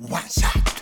ーワンショット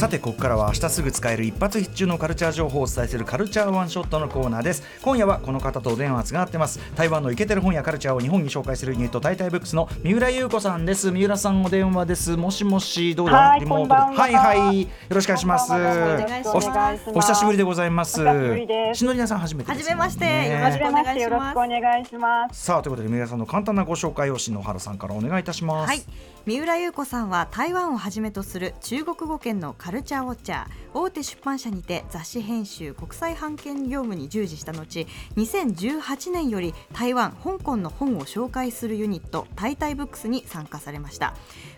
さてここからは明日すぐ使える一発必中のカルチャー情報をお伝えするカルチャーワンショットのコーナーです。今夜はこの方とお電話つながってます。台湾のイケてる本やカルチャーを日本に紹介するユニットタイタイブックスの三浦優子さんです。三浦さんお電話です。もしもしどうだ？はいリモートで。こんばんは。はいはい。よろしくお願いします。お願いします。おお久しぶりでございます。しぶりです。しのりなさん初めてです、ね、はじめまして。ねよろしくはじめましてよろしくお願いします。さあということで三浦さんの簡単なご紹介を篠原さんからお願いいたします。はい。三浦優子さんは台湾をはじめとする中国語圏のカルチャーウォッチャー大手出版社にて雑誌編集国際版権業務に従事した後2018年より台湾香港の本を紹介するユニットタイタイブックスに参加されました。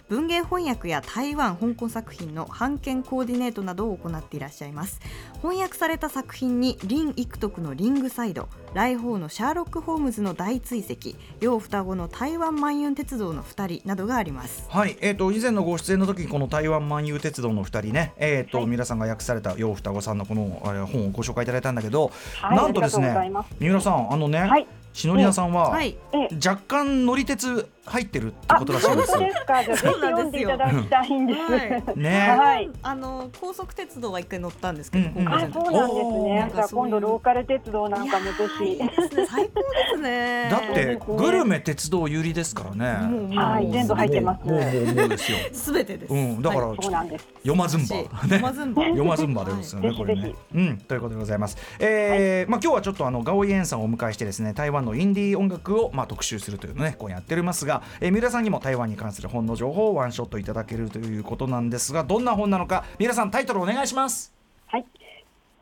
文芸翻訳や台湾香港作品の版権コーディネートなどを行っていらっしゃいます。翻訳された作品に林育徳のリングサイド来訪のシャーロック・ホームズの大追跡両双子の台湾万有鉄道の2人などがあります。はい、えー、と以前のご出演の時にこの台湾万有鉄道の2人ね、えーと三浦さんが訳された楊双子さんのこのあれ本をご紹介いただいたんだけど、はい。なんとですね三浦さんあのね、はい。しのりなさんは、はい。ええ、若干乗り鉄入ってるってあ、ことらしいんです本当ですか。じゃあぜひ読んでいただきたいんです。はいね。はい。あの高速鉄道は一回乗ったんですけど、そうなんですね。今度ローカル鉄道なんかもぜひ。最高ですね。だってグルメ鉄道有利ですからね。はい全部入ってます。もうもうもうですよ。すべてです、うん、だから、そうなんです。読まずんば、ね、読まずんば。読まずんばですよね、はい。これね。ぜひぜ。うん、ということでございます。えーまあ今日はちょっとあのガオイエンさんをお迎えしてですね、台湾のインディー音楽をまあ特集するというのをね、こうやっておりますが、えー、三浦さんにも台湾に関する本の情報をワンショットいただけるということなんですが、どんな本なのか、三浦さんタイトルお願いします。はい。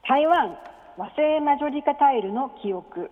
台湾和製マジョリカタイルの記憶。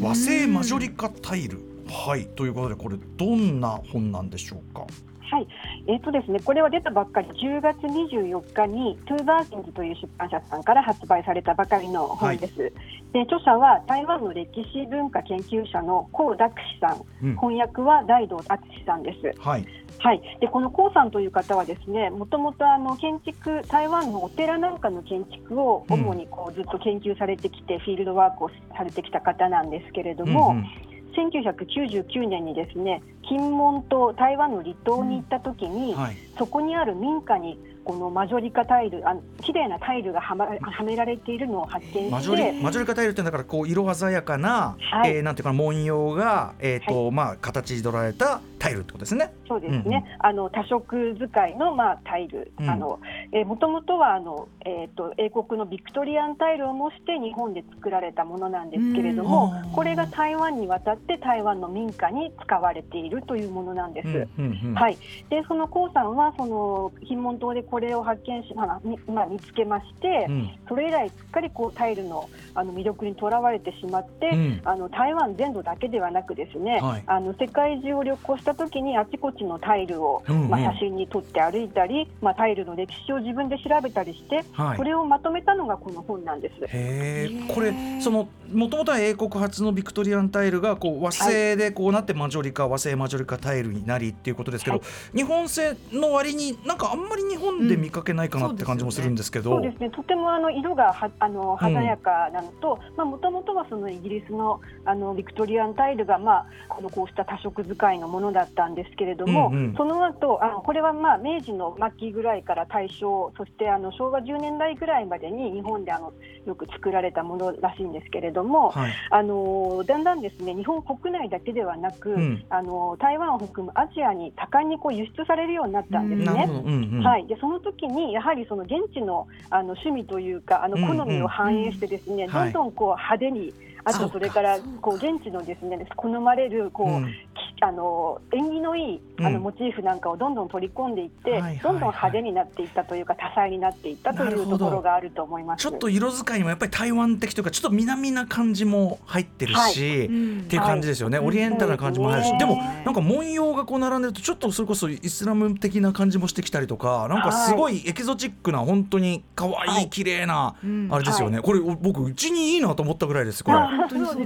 和製マジョリカタイル。はい、ということでこれどんな本なんでしょうか？はい、えっ、とですね、これは出たばっかり10月24日にトゥーヴァージンズという出版社さんから発売されたばかりの本です。で、著者は台湾の歴史文化研究者の康鍔錫さん、うん。翻訳は大洞敦史さんです。はい。はい、でこの康さんという方はですねもともとあの建築台湾のお寺なんかの建築を主にこうずっと研究されてきて、フィールドワークをされてきた方なんですけれども、うんうん1999年にですね金門島台湾の離島に行った時に、はい。そこにある民家にこのマジョリカタイルあの綺麗なタイルがはまはめられているのを発見マジしてョリマジョリカタイルってだからこう色鮮やかな、はい。えーなんていうかな文様がえっ、と、まあ形取られたタイルってことですね。そうですね、うんうん。あの多色使いの、まあ、タイル、うん。あのえもともとはあの、えー、と英国のビクトリアンタイルを模して日本で作られたものなんですけれどもうん。これが台湾に渡って台湾の民家に使われているというものなんです。うんうんうん。はい、でその江さんはその金門島でこれを発見し、まあみまあ、見つけまして、うん。それ以来すっかりこうタイルのあの魅力にとらわれてしまって、うん。あの台湾全土だけではなくですね、はい。あの世界中を旅行した時にあちこちのタイルを、うんうん。まあ、写真に撮って歩いたり、まあ、タイルの歴史を自分で調べたりして、はい。それをまとめたのがこの本なんです。へえこれそのもともとは英国初のビクトリアンタイルがこう和製でこうなってマジョリカ和製マジョリカタイルになりっていうことですけど、はい。日本製の割になんかあんまり日本で見かけないかなって感じもするんですけど、そうですね。とてもあの色がはあの華やかなのと、まあ元々はそのイギリスのあのビクトリアンタイルがまああのこうした多色使いのものだったんですけれども、うんうん。その後あのこれはまあ明治の末期ぐらいから大正、そしてあの昭和10年代ぐらいまでに日本であのよく作られたものらしいんですけれども、はい。あのだんだんですね日本国内だけではなく、うん。あの台湾を含むアジアに多感にこう輸出されるようになったん。ですね。はい、でその時にやはりその現地のあの趣味というかあの好みを反映してですね、はい。どんどんこう派手にあとそれからこう現地のですね好まれるこう、あの縁起のいいあうん。のモチーフなんかをどんどん取り込んでいって、はいはいはい。どんどん派手になっていったというか多彩になっていったというところがあると思います。ちょっと色使いにもやっぱり台湾的というかちょっと南な感じも入ってるし、うん。っていう感じですよね、はい。オリエンタルな感じも入るし、うん。でもなんか文様がこう並んでるとちょっとそれこそイスラム的な感じもしてきたりとかなんかすごいエキゾチックな本当に可愛はいい綺麗なうん。あれですよね、これ僕うちにいいなと思ったぐらいですこれ。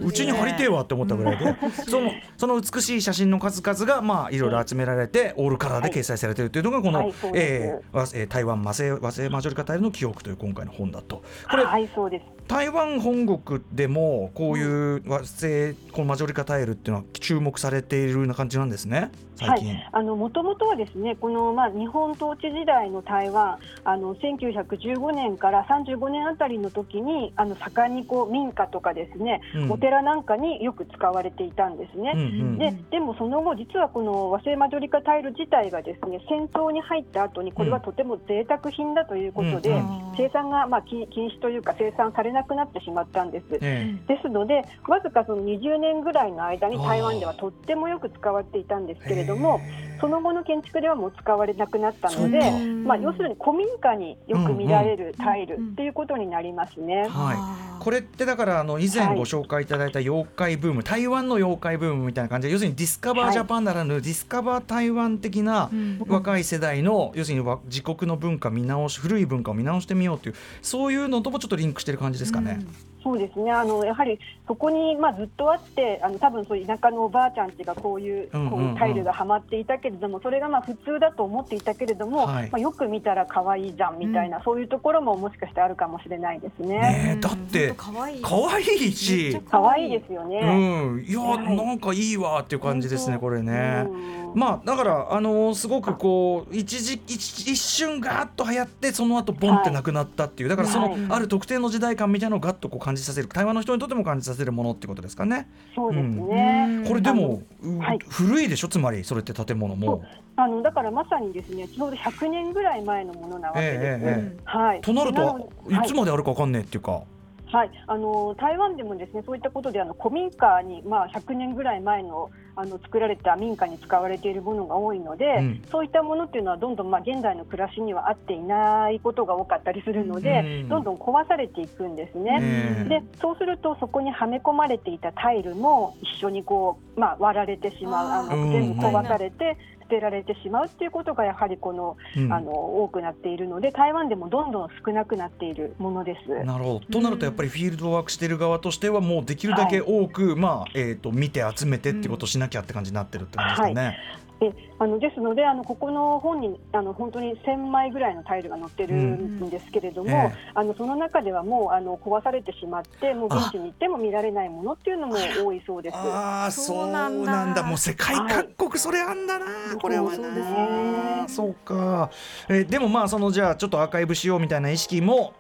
うちに貼りてえわって思ったぐらいで、そのその美しい写真の数々がまあいろいろ集められて、オールカラーで掲載されているというのがこの、はいえー台湾和製和製マジョリカタイルの記憶という今回の本だと。これ、はいそうです。台湾本国でもこういう和製このマジョリカタイルっていうのは注目されているような感じなんですね最近。はい、あのもともとはですねこのまあ日本統治時代の台湾あの1915年から35年あたりの時にあの盛んにこう民家とかですね、うんお寺なんかによく使われていたんですね。うんうんででもその後、実はこの和製マジョリカタイル自体がですね戦争に入った後にこれはとても贅沢品だということで、うん生産がまあ禁禁止というか生産されなくなってしまったんです。えですので、わずかその20年ぐらいの間に台湾ではとってもよく使われていたんですえけれども、その後の建築ではもう使われなくなったのでまあ、要するに古民家によく見られるタイルっていうことになりますね。はい、これってだからあの以前ご紹介いただいた妖怪ブーム、台湾の妖怪ブームみたいな感じで要するにディスカバージャパンならぬ、ディスカバー台湾的な若い世代の要するにわ自国の文化見直し古い文化を見直してみようというそういうのともちょっとリンクしてる感じですかね。そうですね。あのやはりそこに、まあ、ずっとあってあの多分そういう田舎のおばあちゃんちがこういううんうんうん。こういうタイルがはまっていたけれどもそれがまあ普通だと思っていたけれども、はい。まあ、よく見たら可愛いじゃんみたいな、そういうところももしかしてあるかもしれないですね。ねえだって可愛いいし。可愛いですよね。うん、いや、はいなんかいいわっていう感じですね、これね。うんまあだからあのーすごくこう一時一一瞬ガーッと流行ってその後ボンってなくなったっていう、だからその、はいある特定の時代感みたいなのをガッとこう感じさせる台湾の人にとっても感じさせるものってことですかね。そうですね。これでも、うはい古いでしょ？つまりそれって建物も。あのだからまさにですねちょうど100年ぐらい前のものなわけです。ええええはい。となるとのいつまであるかわかんねえっていうか。はい、あの台湾でもですねそういったことであの古民家に、まあ、100年ぐらい前のあの作られた民家に使われているものが多いので、うん。そういったものっていうのはどんどん、まあ、現代の暮らしには合っていないことが多かったりするので、うん。どんどん壊されていくんですね。ええでそうするとそこにはめ込まれていたタイルも一緒にこう、まあ、割られてしまう。あの全部壊されて捨てられてしまうっていうことがやはりこの,、うんあの多くなっているので台湾でもどんどん少なくなっているものです。なるほどとなるとやっぱりフィールドワークしてる側としてはもうできるだけ多く、まあえー、と見て集めてっていうことをしなきゃって感じになってるって感じですかね。であのですのであのここの本にあの本当に1000枚ぐらいのタイルが載ってるん。ですけれども、うんええ。あのその中ではもうあの壊されてしまってもう現地に行っても見られないものっていうのも多いそうです。ああそうなんだ。もう世界各国それあんだな、これはそうですなね。そうか、えーでもまあそのじゃあちょっとアーカイブしようみたいな意識も、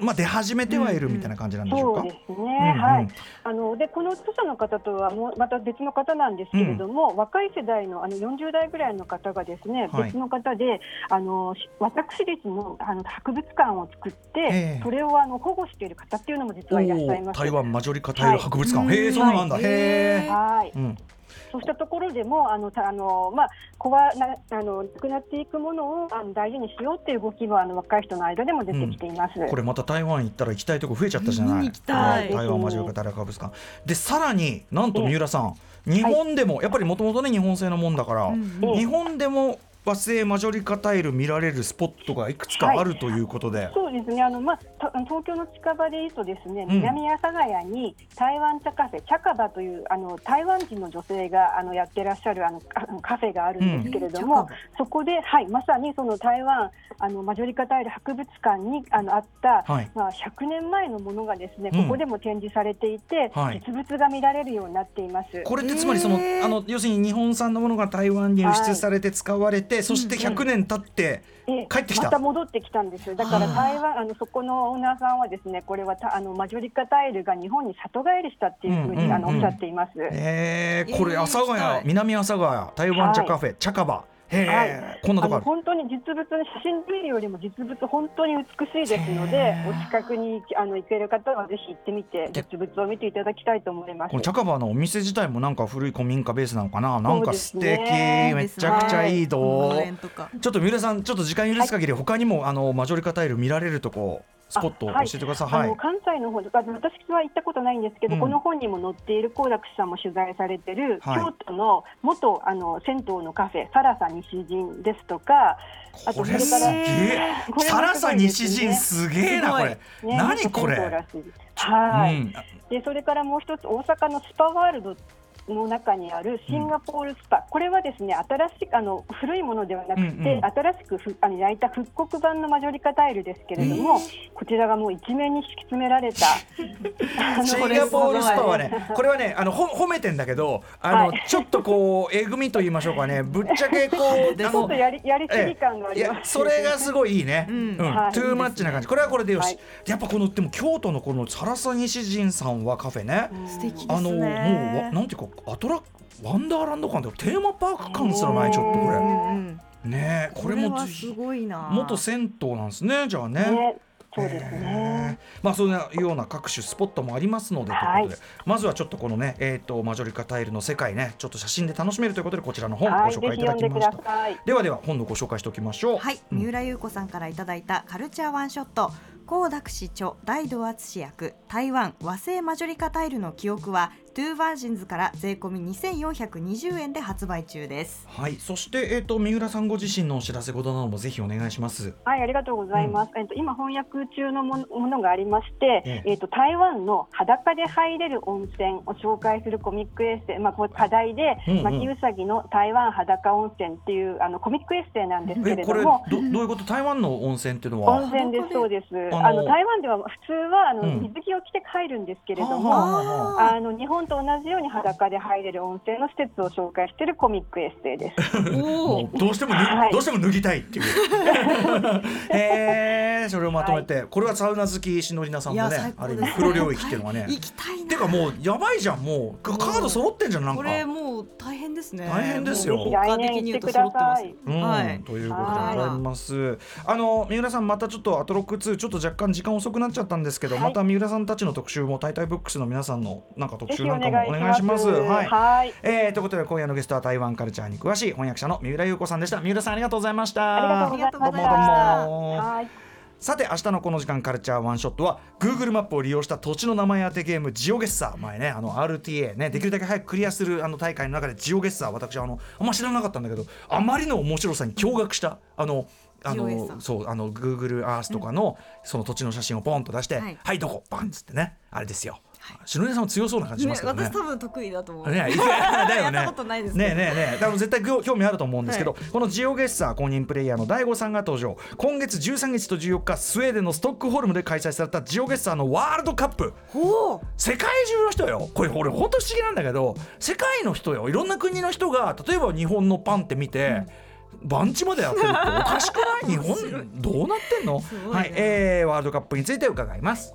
まあ出始めてはいるみたいな感じなんでしょうか、そうですね、うんうん。はい。あのでこの著者の方とはもうまた別の方なんですけれども、若い世代のあの40代ぐらいの方がですね、はい。別の方であのし私立のあの博物館を作って、ええ。それをあの保護している方っていうのも実はいらっしゃいます。台湾マジョリカタイル博物館、はい。へえそうなんだ、はい。へえ、はい。うん、そうしたところでもあのたあの、まあ、壊なあのなくなっていくものをあの大事にしようっていう動きはあの若い人の間でも出てきています。これまた台湾行ったら行きたいとこ増えちゃったじゃない？見に行きたい。は台湾マジョリカタイル博物館。でさらになんと三浦さん、日本でもやっぱりもともとね日本製のもんだから、うんうん。日本でも和製マジョリカタイル見られるスポットがいくつかあるということで。そうですね。あの、まあ、た東京の近場でいうとですね、うん。南阿佐ヶ谷に台湾茶カフェ茶カバというあの台湾人の女性があのやってらっしゃるあのカカフェがあるんですけれども、うん。そこで、はい、まさにその台湾あのマジョリカタイル博物館にあのあった、はい。まあ、100年前のものがですね、うん。ここでも展示されていて、はい。実物が見られるようになっています。これってつまりその、あの要するに日本産のものが台湾に輸出されて使われて、そして100年経ってええ帰ってきた。また戻ってきたんですよ。だから台湾あのそこのオーナーさんはですねこれはたあのマジョリカタイルが日本に里帰りしたっていうふううんうんうんにあのおっしゃっています。えー、これえー阿佐ヶ谷、南阿佐ヶ谷台湾茶カフェ、茶カバへえ、はい。こんなとこある。あの本当に実物の写真で見るよりも実物本当に美しいですのでお近くにあの行ける方はぜひ行ってみて実物を見ていただきたいと思います。この茶川のお店自体もなんか古い古民家ベースなのかな？なんか素敵、ねめちゃくちゃいいと、農園とか。ちょっと三浦さんちょっと時間許す限り、他にもあのマジョリカタイル見られるとこスポット教あえてください。あはい。の関西の方とか私は行ったことないんですけど、うん。この本にも載っている幸楽さんも取材されてる、はい。京都の元あの銭湯のカフェサラサ西陣ですとかあことそれからこれサラサ西陣すげえなこれ、ね。何これ。はい、うん。でそれからもう一つ大阪のスパワールドの中にあるシンガポールスパ、これはですね新しくあの古いものではなくて、うんうん。新しくふあの焼いた復刻版のマジョリカタイルですけれども、こちらがもう一面に敷き詰められた。シンガポールスパはね、これはね、あのほ褒めてんだけど、あの、はい。ちょっとこうえぐみと言いましょうかね、ぶっちゃけこうちょっとやりやりすぎ感があいやります、それがすごいいいね、ううん。んはい。トゥーマッチな感じ。これはこれでよし、はい。やっぱこのでも京都のこのサラサ西陣さんはカフェね、素敵ですね。あのもうわなんていうかアトラワンダーランド感でテーマパーク感すらないちょっとこれ。うんねえこれもはすごいな。元銭湯なんですねじゃあね。ねそうですね。え。ーまあそういうような各種スポットもありますので、はいということで。まずはちょっとこのねえっ、とマジョリカタイルの世界ねちょっと写真で楽しめるということでこちらの本ごはい、紹ぜ介いただきました。ではでは本のご紹介しておきましょう。はい、うん。三浦裕子さんからいただいたカルチャーワンショット。康鍩錫著大洞敦史訳台湾和製マジョリカタイルの記憶はトゥーバージンズから税込み2420円で発売中です。はい、そしてえっ、と三浦さんご自身のお知らせ事などもぜひお願いします。はい、ありがとうございます。えっと今翻訳中のものものがありまして、ええ。えっと台湾の裸で入れる温泉を紹介するコミックエッセイ、まあこれ課題で、うんうん牧うさぎの台湾裸温泉っていうあのコミックエッセイなんですけれれども。どどういうこと？台湾の温泉っていうのは？温泉ですそうです。あのあの台湾では普通はあの、うん。水着を着て入るんですけれども、はあはあはああの日本と同じように裸で入れる温泉の施設を紹介しているコミックエッセイです。どうしても脱、はいどうしても脱ぎたいっていう。へ えそれをまとめて、これはサウナ好きしのりなさんいやのねある意味黒領域っていうのはね。行きたいなてかもうやばいじゃんもうカード揃ってんじゃんなんか。これもう大変ですね大変ですよもう効果的に言うと揃ってますぜうんはいということでございます。あの三浦さんまたちょっとアトロック2ちょっと若干時間遅くなっちゃったんですけど、はいまた三浦さんたちの特集もタイタイブックスの皆さんのなんか特集なんかもお願願いしま。いしますす。はい。はいえー、ということで今夜のゲストは台湾カルチャーに詳しい翻訳者の三浦優子さんでした。三浦さんありがとうございました。ありがとうございました。ありがとうございましたはい。さて明日のこの時間カルチャーワンショットは Google マップを利用した土地の名前当てゲームジオゲッサー。前ねあの RTA ねできるだけ早くクリアするあの大会の中でジオゲッサー私あのあんま知らなかったんだけどあまりの面白さに驚愕したあのあのそうあの Google Earth とかのその土地の写真をポンと出して、はい。はい、どこ？バンっつってね。あれですよ。篠宮さんも強そうな感じしますけどね。私多分得意だと思うね、いや だよね。やったことないですけどねえねえねえ、多分絶対興興味あると思うんですけど、このジオゲッサー公認プレイヤーの大悟さんが登場。今月13日と14日、スウェーデンのストックホルムで開催されたジオゲッサーのワールドカップ。ほう世界中の人よ。これ俺本当不思議なんだけど、世界の人よ。いろんな国の人が例えば日本のパンって見て。番地までやってるっておかしくない？日本どうなってんの、ねはい、えー、ワールドカップについて伺います